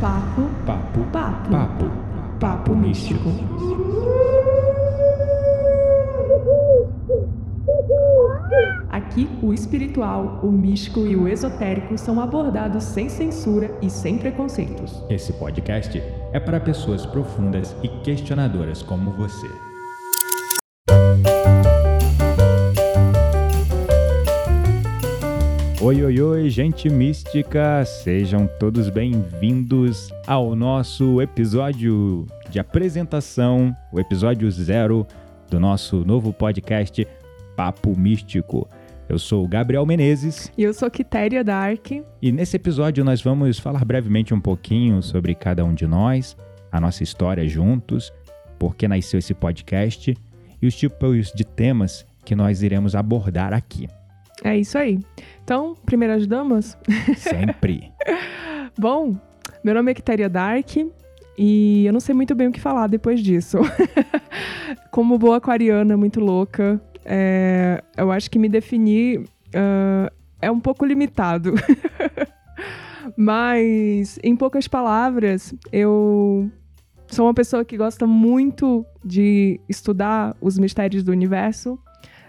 Papo, Papo, papo, papo, papo místico. Aqui, o espiritual, o místico e o esotérico são abordados sem censura e sem preconceitos. Esse podcast é para pessoas profundas e questionadoras como você. Oi, oi, oi, gente mística! Sejam todos bem-vindos ao nosso episódio de apresentação, o episódio zero do nosso novo podcast Papo Místico. Eu sou o Gabriel Menezes E eu sou Quitéria Dark. e nesse episódio nós vamos falar brevemente um pouquinho sobre cada um de nós, a nossa história juntos, por que nasceu esse podcast e os tipos de temas que nós iremos abordar aqui. É isso aí. Então, primeiras damas. Sempre. Bom, meu nome é Quitéria Dark e eu não sei muito bem o que falar depois disso. Como boa aquariana muito louca, é, eu acho que me definir ah, é um pouco limitado. Mas, em poucas palavras, eu sou uma pessoa que gosta muito de estudar os mistérios do universo.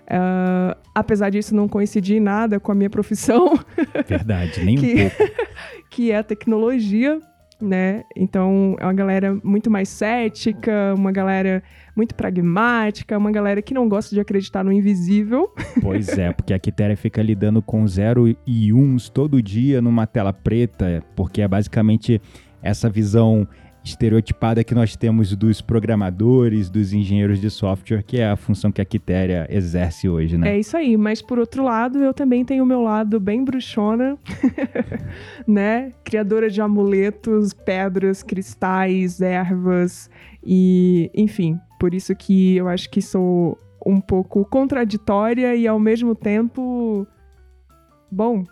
Ah, apesar disso não coincidir em nada com a minha profissão, Verdade, nem um Que- pouco. que é a tecnologia, né? Então, é uma galera muito mais cética, uma galera muito pragmática, uma galera que não gosta de acreditar no invisível. Pois é, porque a Quitéria fica lidando com zero e uns todo dia numa tela preta, porque é basicamente essa visão estereotipada que nós temos dos programadores, dos engenheiros de software, que é a função que a Quitéria exerce hoje, né? É isso aí, mas por outro lado, eu também tenho o meu lado bem bruxona, né? Criadora de amuletos, pedras, cristais, ervas e, enfim, por isso que eu acho que sou um pouco contraditória e ao mesmo tempo, bom,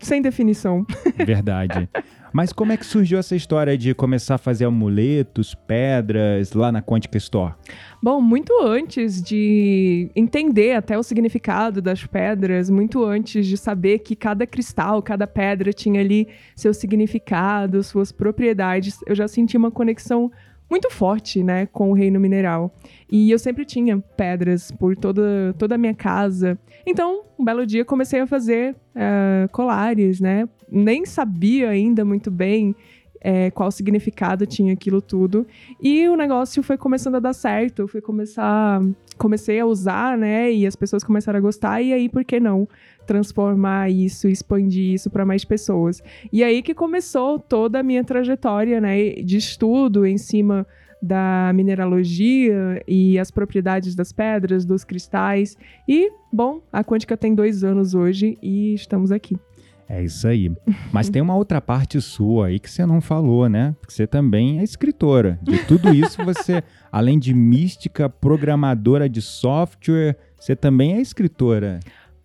sem definição. Verdade. Mas como é que surgiu essa história de começar a fazer amuletos, pedras lá na Quantica Store? Bom, muito antes de entender até o significado das pedras, muito antes de saber que cada cristal, cada pedra tinha ali seu significado, suas propriedades, eu já senti uma conexão muito forte, né, com o reino mineral. E eu sempre tinha pedras por toda, toda a minha casa. Então, um belo dia comecei a fazer eh, colares, né? Nem sabia ainda muito bem eh, qual significado tinha aquilo tudo. E o negócio foi começando a dar certo, fui começar, comecei a usar, né? E as pessoas começaram a gostar e aí por que não transformar isso, expandir isso para mais pessoas? E aí que começou toda a minha trajetória, né, de estudo em cima da mineralogia e as propriedades das pedras, dos cristais. E, bom, a Quântica tem dois anos hoje e estamos aqui. É isso aí. Mas tem uma outra parte sua aí que você não falou, né? Porque você também é escritora. De tudo isso, você, além de mística, programadora de software, você também é escritora.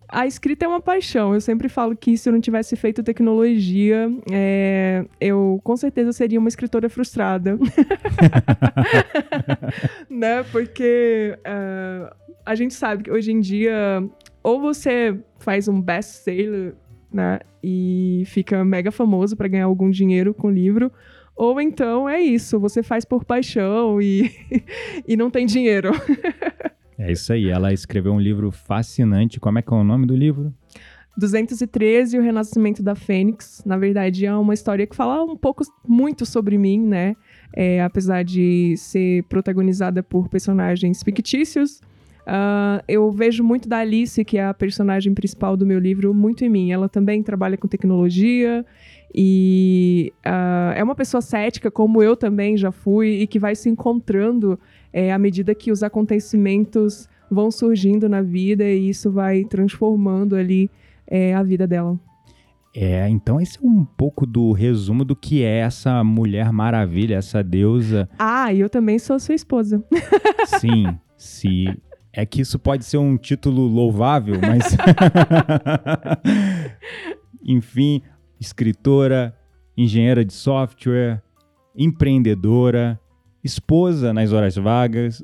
A escrita é uma paixão. Eu sempre falo que se eu não tivesse feito tecnologia, é, eu com certeza seria uma escritora frustrada. né? Porque é, a gente sabe que hoje em dia, ou você faz um best-seller, né? E fica mega famoso para ganhar algum dinheiro com o livro. Ou então é isso, você faz por paixão e, e não tem dinheiro. É isso aí. Ela escreveu um livro fascinante. Como é que é o nome do livro? 213, o Renascimento da Fênix. Na verdade, é uma história que fala um pouco, muito sobre mim, né? É, apesar de ser protagonizada por personagens fictícios, ah, eu vejo muito da Alice, que é a personagem principal do meu livro, muito em mim. Ela também trabalha com tecnologia e ah, é uma pessoa cética, como eu também já fui, e que vai se encontrando é, à medida que os acontecimentos vão surgindo na vida e isso vai transformando ali é, a vida dela. É, então esse é um pouco do resumo do que é essa Mulher Maravilha, essa deusa. Ah, e eu também sou sua esposa. Sim, se é que isso pode ser um título louvável, mas enfim, escritora, engenheira de software, empreendedora, esposa nas horas vagas,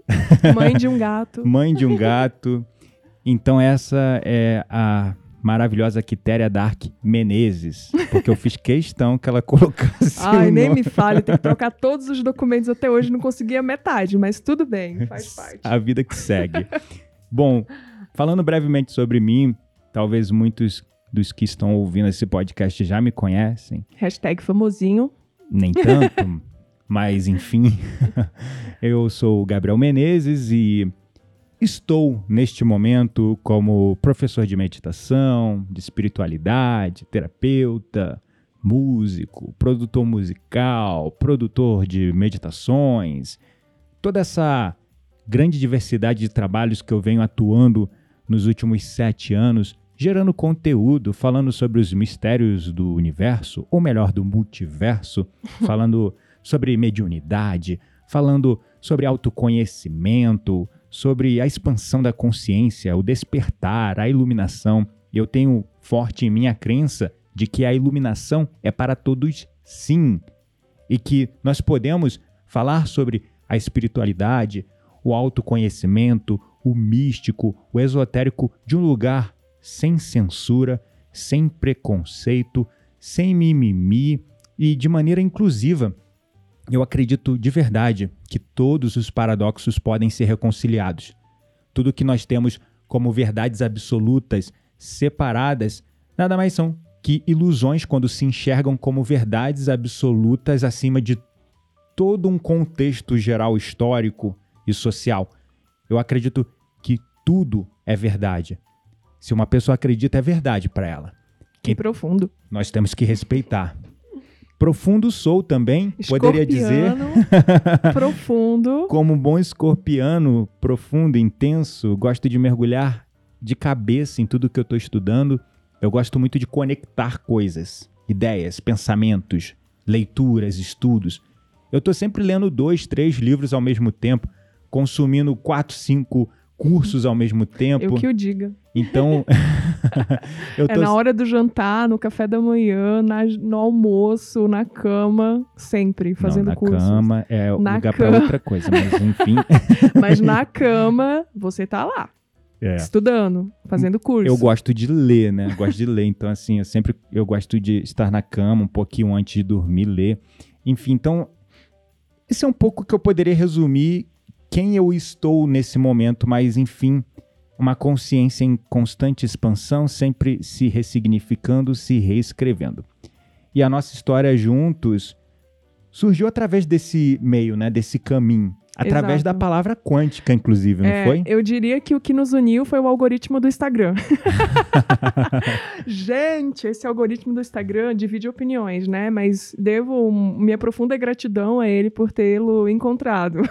Mãe de um gato. mãe de um gato. Então essa é a maravilhosa Quitéria Dark Menezes, porque eu fiz questão que ela colocasse. Ai, nem me fale, tem que trocar todos os documentos até hoje, não consegui a metade, mas tudo bem, faz parte. A vida que segue. Bom, falando brevemente sobre mim, talvez muitos dos que estão ouvindo esse podcast já me conhecem, Hashtag famosinho. nem tanto, mas enfim. eu sou o Gabriel Menezes e estou neste momento como professor de meditação, de espiritualidade, terapeuta, músico, produtor musical, produtor de meditações, toda essa grande diversidade de trabalhos que eu venho atuando nos últimos sete anos, gerando conteúdo, falando sobre os mistérios do universo, ou melhor, do multiverso, falando sobre mediunidade, falando sobre autoconhecimento, sobre a expansão da consciência, o despertar, a iluminação. Eu tenho forte em mim a crença de que a iluminação é para todos sim, e que nós podemos falar sobre a espiritualidade, o autoconhecimento, o místico, o esotérico de um lugar sem censura, sem preconceito, sem mimimi e de maneira inclusiva. Eu acredito de verdade que todos os paradoxos podem ser reconciliados. Tudo que nós temos como verdades absolutas, separadas, nada mais são que ilusões quando se enxergam como verdades absolutas acima de todo um contexto geral histórico e social. Eu acredito que tudo é verdade. Se uma pessoa acredita, é verdade para ela. Que E- profundo. Nós temos que respeitar. Profundo sou também, poderia dizer, Escorpiano, profundo. como um bom escorpiano, profundo, intenso, gosto de mergulhar de cabeça em tudo que eu estou estudando. Eu gosto muito de conectar coisas, ideias, pensamentos, leituras, estudos. Eu estou sempre lendo dois, três livros ao mesmo tempo, consumindo quatro, cinco cursos ao mesmo tempo. Eu que o diga. Então, eu É tô na hora do jantar, no café da manhã, na- no almoço, na cama, sempre fazendo Não, na cursos. cama é Na lugar para cama. outra coisa, mas enfim, Mas na cama, você tá lá, é. estudando, fazendo curso. Eu gosto de ler, né? Eu gosto de ler, então assim, eu sempre eu gosto de estar na cama um pouquinho antes de dormir, ler. Enfim, então esse é um pouco que eu poderia resumir quem eu estou nesse momento, mas enfim, uma consciência em constante expansão, sempre se ressignificando, se reescrevendo. E a nossa história juntos surgiu através desse meio, né, desse caminho, através Exato. da palavra quântica, inclusive, não É, foi? Eu diria que o que nos uniu foi o algoritmo do Instagram. Gente, esse algoritmo do Instagram divide opiniões, né? Mas devo minha profunda gratidão a ele por tê-lo encontrado.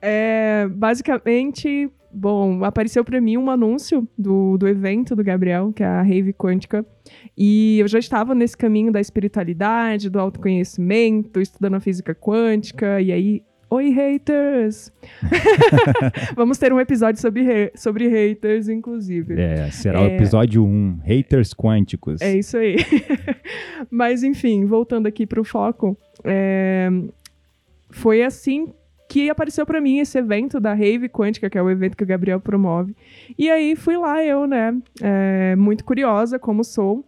É, basicamente, bom, apareceu para mim um anúncio do, do evento do Gabriel, que é a Rave Quântica. E eu já estava nesse caminho da espiritualidade, do autoconhecimento, estudando a física quântica, e aí. Oi, haters! Vamos ter um episódio sobre, sobre haters, inclusive. É, será o É. episódio 1, Haters Quânticos. É isso aí. Mas, enfim, voltando aqui pro foco, é, foi assim que apareceu pra mim esse evento da Rave Quântica, que é o evento que o Gabriel promove. E aí fui lá eu, né, é, muito curiosa, como sou,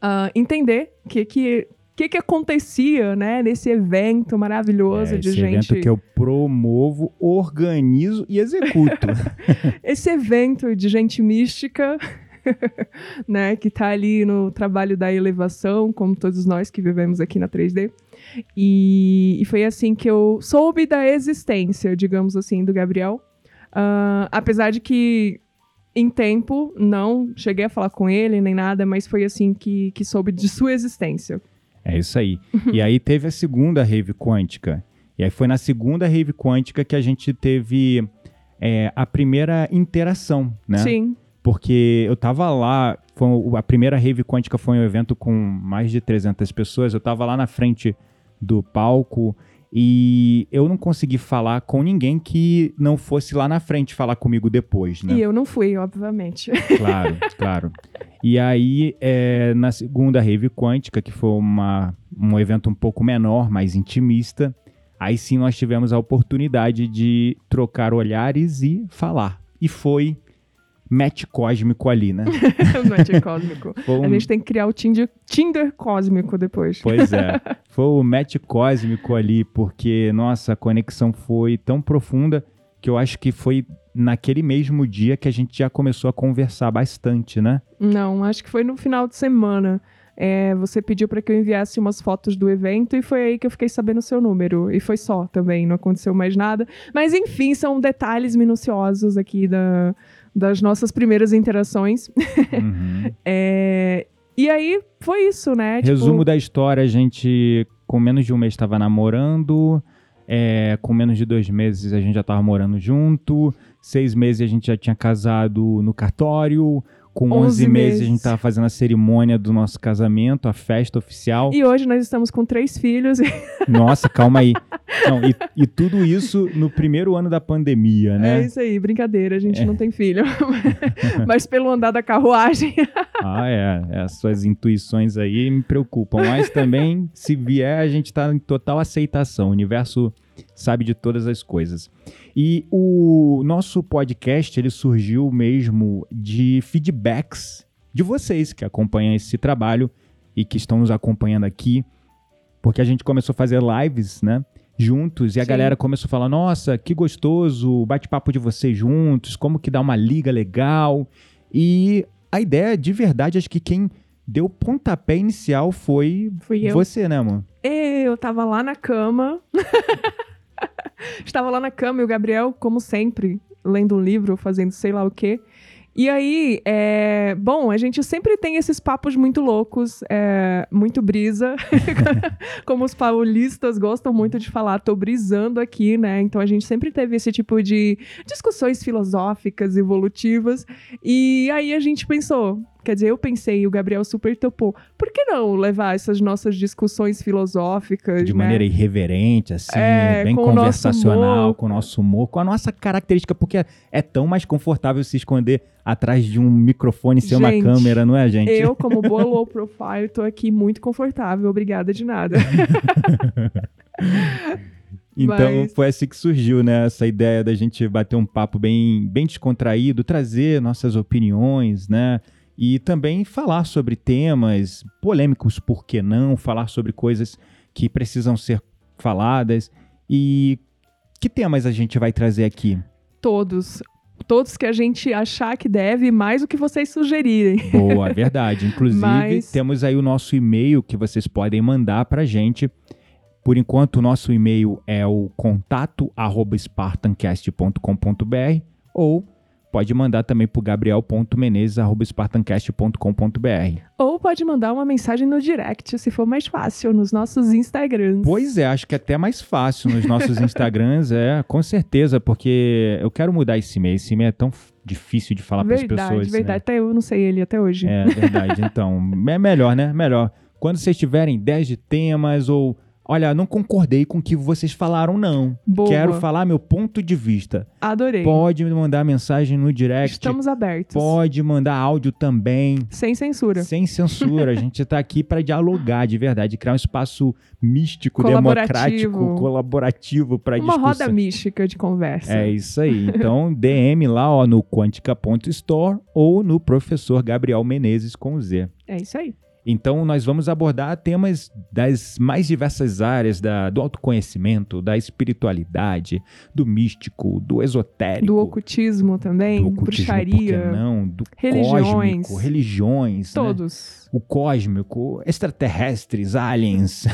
ah, entender o que que, que que acontecia, né, nesse evento maravilhoso É, de esse gente... evento que eu promovo, organizo e executo. esse evento de gente mística, né, que tá ali no trabalho da elevação, como todos nós que vivemos aqui na 3D. E, e foi assim que eu soube da existência, digamos assim, do Gabriel. Ah, apesar de que em tempo não cheguei a falar com ele nem nada, mas foi assim que, que soube de sua existência. É isso aí. e aí teve a segunda rave quântica. E aí foi na segunda rave quântica que a gente teve é, a primeira interação, né? Sim, Porque eu tava lá, foi a primeira rave quântica foi um evento com mais de 300 pessoas, eu tava lá na frente do palco e eu não consegui falar com ninguém que não fosse lá na frente falar comigo depois, né? e eu não fui, obviamente. Claro, claro. E aí, é, na segunda Rave Quântica, que foi uma, um evento um pouco menor, mais intimista, aí sim nós tivemos a oportunidade de trocar olhares e falar. E foi match cósmico ali, né? match cósmico. Um... A gente tem que criar o Tinder, Tinder cósmico depois. Pois é. Foi o match cósmico ali, porque, nossa, a conexão foi tão profunda que eu acho que foi naquele mesmo dia que a gente já começou a conversar bastante, né? Não, acho que foi no final de semana. É, você pediu para que eu enviasse umas fotos do evento e foi aí que eu fiquei sabendo o seu número. E foi só também, não aconteceu mais nada. Mas enfim, são detalhes minuciosos aqui da, das nossas primeiras interações. Uhum. é, e aí foi isso, né? Resumo tipo... da história: a gente, com menos de um mês, estava namorando. É, com menos de dois meses a gente já estava morando junto. Seis meses a gente já tinha casado no cartório. Com 11, 11 meses. meses a gente estava fazendo a cerimônia do nosso casamento, a festa oficial. E hoje nós estamos com três filhos. Nossa, calma aí. Não, e, e, tudo isso no primeiro ano da pandemia, né? É isso aí, brincadeira, a gente é. não tem filho. mas pelo andar da carruagem. ah, é. As suas intuições aí me preocupam. Mas também, se vier, a gente está em total aceitação. O universo sabe de todas as coisas. E o nosso podcast ele surgiu mesmo de feedbacks de vocês que acompanham esse trabalho e que estão nos acompanhando aqui, porque a gente começou a fazer lives, né? Juntos, e a Sim. galera começou a falar: Nossa, que gostoso o bate-papo de vocês juntos, como que dá uma liga legal. E a ideia, de verdade, acho que quem deu pontapé inicial foi Fui você, né, amor? Eu tava lá na cama. Estava lá na cama e o Gabriel, como sempre, lendo um livro, fazendo sei lá o quê. E aí, é... bom, a gente sempre tem esses papos muito loucos, é... muito brisa, como os paulistas gostam muito de falar, tô brisando aqui, né? Então a gente sempre teve esse tipo de discussões filosóficas, evolutivas. E aí a gente pensou, Quer dizer, eu pensei, e o Gabriel super topou. Por que não levar essas nossas discussões filosóficas? De né? maneira irreverente, assim, é, bem conversacional, com o nosso humor, com a nossa característica, porque é tão mais confortável se esconder atrás de um microfone ser uma câmera, não é, gente? Eu, como boa low profile, tô aqui muito confortável. Obrigada de nada. Então Mas... foi assim que surgiu, né? Essa ideia da gente bater um papo bem, bem descontraído, trazer nossas opiniões, né? E também falar sobre temas polêmicos, por que não? Falar sobre coisas que precisam ser faladas. E que temas a gente vai trazer aqui? Todos. Todos que a gente achar que deve, mais o que vocês sugerirem. Boa, verdade. Inclusive, Mas... temos aí o nosso e-mail que vocês podem mandar para a gente. Por enquanto, o nosso e-mail é o contato spartancast.com.br ou pode mandar também para gabriel.menezes.spartancast.com.br. Ou pode mandar uma mensagem no direct, se for mais fácil, nos nossos Instagrams. Pois é, acho que é até mais fácil nos nossos Instagrams, é, com certeza, porque eu quero mudar esse e-mail. Esse e-mail é tão difícil de falar para as pessoas. Verdade, verdade. Né? Até eu não sei ele até hoje. É, verdade. Então, é melhor, né? Melhor. Quando vocês tiverem ideias de temas ou Olha, não concordei com o que vocês falaram, não. Boa. Quero falar meu ponto de vista. Adorei. Pode me mandar mensagem no direct. Estamos abertos. Pode mandar áudio também. Sem censura. Sem censura. a gente está aqui para dialogar de verdade, criar um espaço místico, democrático, colaborativo para discussão. Uma roda mística de conversa. É isso aí. Então, DM lá ó, no quantica.store ou no professor Gabriel Menezes com Z. É isso aí. Então, nós vamos abordar temas das mais diversas áreas da, do autoconhecimento, da espiritualidade, do místico, do esotérico. Do ocultismo também, do ocultismo, bruxaria. não? Do religiões, cósmico, religiões. Né? Todos. Né? O cósmico, extraterrestres, aliens.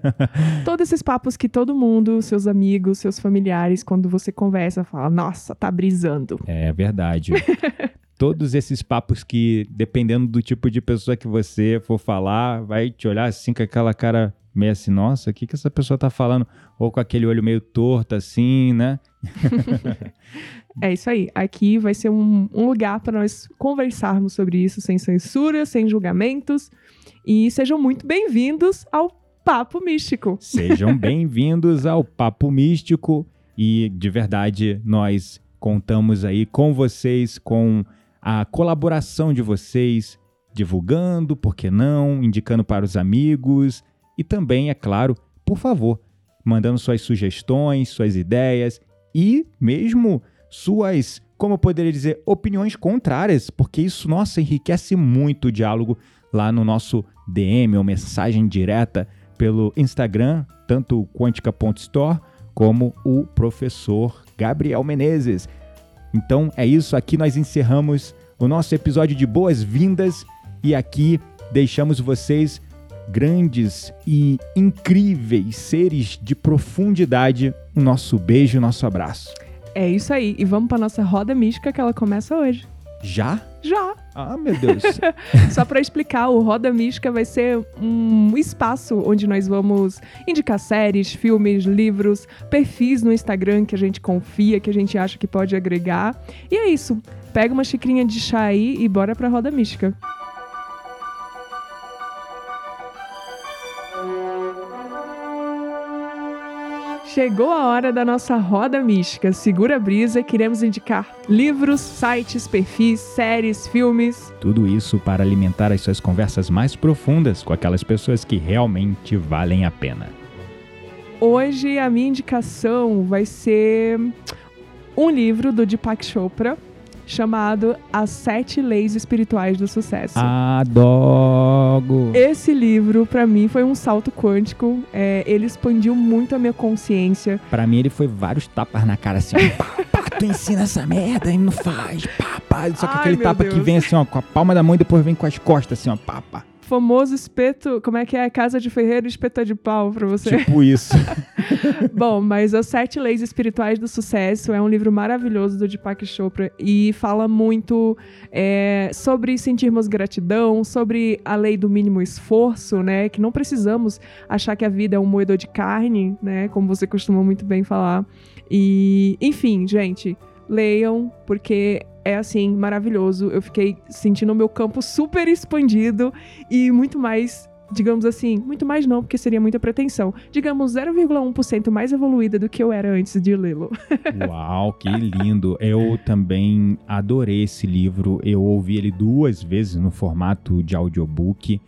Todos esses papos que todo mundo, seus amigos, seus familiares, quando você conversa, fala, nossa, tá brisando. É verdade. todos esses papos que, dependendo do tipo de pessoa que você for falar, vai te olhar assim com aquela cara meio assim, nossa, o que, que essa pessoa tá falando? Ou com aquele olho meio torto assim, né? é isso aí. Aqui vai ser um, um lugar para nós conversarmos sobre isso sem censura, sem julgamentos. E sejam muito bem-vindos ao Papo Místico. Sejam bem-vindos ao Papo Místico. E de verdade, nós contamos aí com vocês, com a colaboração de vocês, divulgando, por que não, indicando para os amigos e também, é claro, por favor, mandando suas sugestões, suas ideias e mesmo suas como eu poderia dizer, opiniões contrárias, porque isso, nossa, enriquece muito o diálogo lá no nosso DM ou mensagem direta pelo Instagram, tanto quântica.store como o professor Gabriel Menezes. Então é isso, aqui nós encerramos o nosso episódio de boas-vindas e aqui deixamos vocês grandes e incríveis seres de profundidade. O nosso beijo, nosso abraço. É isso aí. E vamos para nossa roda mística que ela começa hoje. Já? Já. Ah, meu Deus. Só para explicar, o Roda Mística vai ser um espaço onde nós vamos indicar séries, filmes, livros, perfis no Instagram que a gente confia, que a gente acha que pode agregar. E é isso. Pega uma xicrinha de chá aí e bora pra Roda Mística. Chegou a hora da nossa roda mística. Segura a brisa, queremos indicar livros, sites, perfis, séries, filmes. Tudo isso para alimentar as suas conversas mais profundas com aquelas pessoas que realmente valem a pena. Hoje a minha indicação vai ser um livro do Deepak Chopra, chamado As Sete Leis Espirituais do Sucesso. Adogo! Esse livro, para mim, foi um salto quântico. É, ele expandiu muito a minha consciência. Para mim, ele foi vários tapas na cara, assim, pá, pá, tu ensina essa merda e não faz, pá, pá. Só que Ai, aquele tapa Deus. que vem assim, ó, com a palma da mão e depois vem com as costas, assim, ó, pá, pá. Famoso espeto, como é que é? Casa de ferreiro e espeto de pau pra você. Tipo isso. Bom, mas As Sete Leis Espirituais do Sucesso é um livro maravilhoso do Deepak Chopra e fala muito é, sobre sentirmos gratidão, sobre a lei do mínimo esforço, né? Que não precisamos achar que a vida é um moedor de carne, né? Como você costuma muito bem falar. E, enfim, gente, leiam, porque é assim, maravilhoso. Eu fiquei sentindo o meu campo super expandido e muito mais digamos assim, muito mais não, porque seria muita pretensão. Digamos 0,1% mais evoluída do que eu era antes de lê-lo. Uau, que lindo. Eu também adorei esse livro. Eu ouvi ele duas vezes no formato de audiobook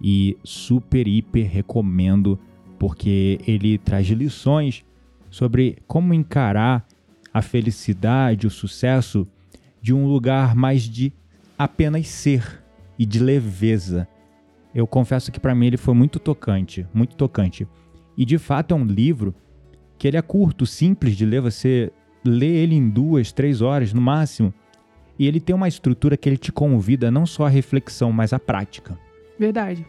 e super, hiper recomendo, porque ele traz lições sobre como encarar a felicidade, o sucesso de um lugar mais de apenas ser e de leveza. Eu confesso que para mim ele foi muito tocante, muito tocante. E de fato é um livro que ele é curto, simples de ler, você lê ele em duas, três horas no máximo. E ele tem uma estrutura que ele te convida não só à reflexão, mas à prática. Verdade.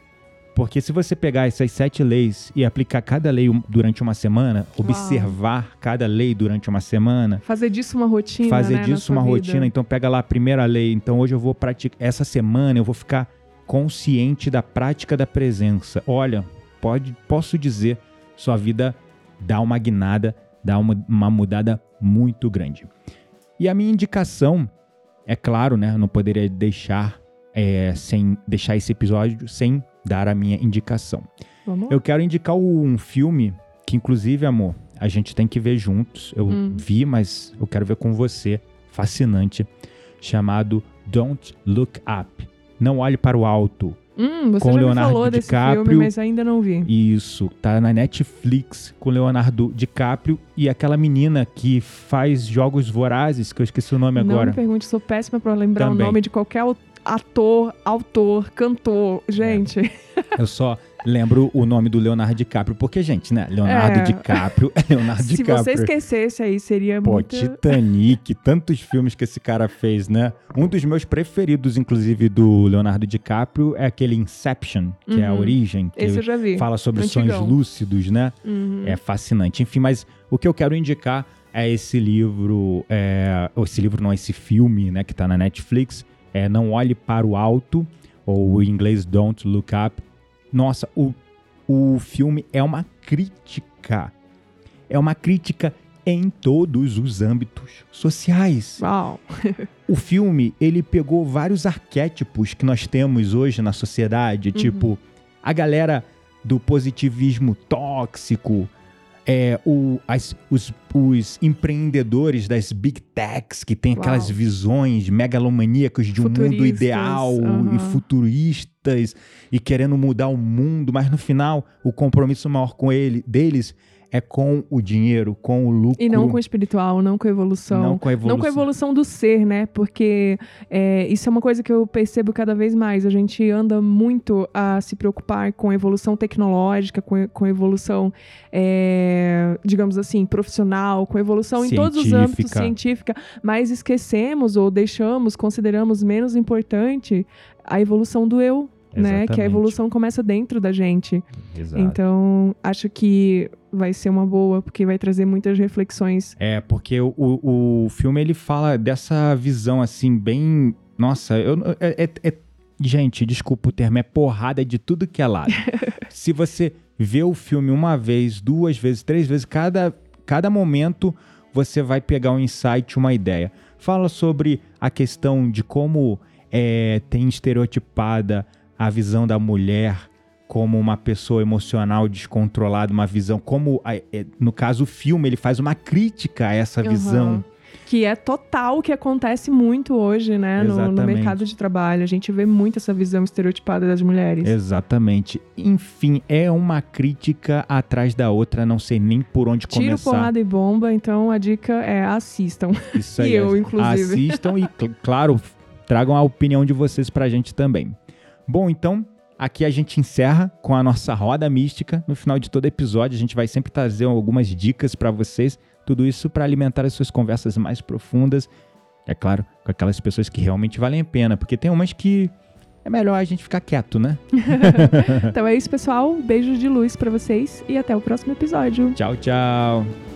Porque se você pegar essas sete leis e aplicar cada lei durante uma semana, observar cada lei durante uma semana, Fazer disso uma rotina. fazer né, disso uma vida. rotina. Então pega lá a primeira lei. Então hoje eu vou praticar. Essa semana eu vou ficar consciente da prática da presença. Olha, pode, posso dizer, sua vida dá uma guinada, dá uma, uma mudada muito grande. E a minha indicação, é claro, né? Eu não poderia deixar é, sem deixar esse episódio sem dar a minha indicação. Vamos lá. Eu quero indicar um filme que, inclusive, amor, a gente tem que ver juntos. Eu Hum. vi, mas eu quero ver com você. Fascinante. Chamado Don't Look Up. Não olhe para o alto. Hum, você com já me Leonardo falou desse DiCaprio. filme, mas ainda não vi. Isso, tá na Netflix com Leonardo DiCaprio e aquela menina que faz jogos vorazes, que eu esqueci o nome não agora. me pergunte, sou péssima pra lembrar Também. o nome de qualquer au- ator, autor, cantor. Gente, Eu só lembro o nome do Leonardo DiCaprio, porque, gente, né? Leonardo É. DiCaprio é Leonardo se DiCaprio. você esquecesse aí, seria Pô, muito... Titanic, tantos filmes que esse cara fez, né? Um dos meus preferidos, inclusive, do Leonardo DiCaprio é aquele Inception, que é a Uhum. origem, que Esse eu já vi. fala sobre Antigão. sonhos lúcidos, né? Uhum. É fascinante. Enfim, mas o que eu quero indicar é esse livro, é, esse livro não, esse filme, né, que tá na Netflix, é Não Olhe Para o Alto, ou em inglês Don't Look Up. Nossa, o, o filme é uma crítica, é uma crítica em todos os âmbitos sociais. Uau. O filme, ele pegou vários arquétipos que nós temos hoje na sociedade, tipo a galera do positivismo tóxico, é, o, as- os, os empreendedores das big techs que têm aquelas Uau. visões megalomaníacas de um mundo ideal aham. e futuristas e querendo mudar o mundo, mas no final o compromisso maior com ele deles é com o dinheiro, com o lucro. E não com o espiritual, não com a evolução. Não com a evolução. Não com a evolução do ser, né? Porque é, isso é uma coisa que eu percebo cada vez mais. A gente anda muito a se preocupar com a evolução tecnológica, com, com a evolução, é, digamos assim, profissional, com a evolução científica. em todos os âmbitos científica, mas esquecemos ou deixamos, consideramos menos importante a evolução do eu, né? Que a evolução começa dentro da gente. Exato. Então, acho que vai ser uma boa, porque vai trazer muitas reflexões. É, porque o, o, o filme ele fala dessa visão assim, bem. Nossa, eu, é, é, é... Gente, desculpa o termo, é porrada de tudo que é lado. Se você vê o filme uma vez, duas vezes, três vezes, cada, cada momento você vai pegar um insight, uma ideia. Fala sobre a questão de como é, tem estereotipada a visão da mulher como uma pessoa emocional descontrolada, uma visão como é, no caso o filme ele faz uma crítica a essa uhum. visão que é total o que acontece muito hoje, né, no, no, mercado de trabalho. A gente vê muito essa visão estereotipada das mulheres. Exatamente. Enfim, é uma crítica atrás da outra, não sei nem por onde Tiro, começar. Tiro, porrada e bomba, então a dica é assistam. Isso aí. e eu, inclusive. Assistam e, claro, tragam a opinião de vocês pra gente também. Bom, então, aqui a gente encerra com a nossa roda mística. No final de todo episódio, a gente vai sempre trazer algumas dicas para vocês. Tudo isso para alimentar as suas conversas mais profundas. É claro, com aquelas pessoas que realmente valem a pena, porque tem umas que é melhor a gente ficar quieto, né? então é isso, pessoal. Beijo de luz para vocês e até o próximo episódio. Tchau, tchau.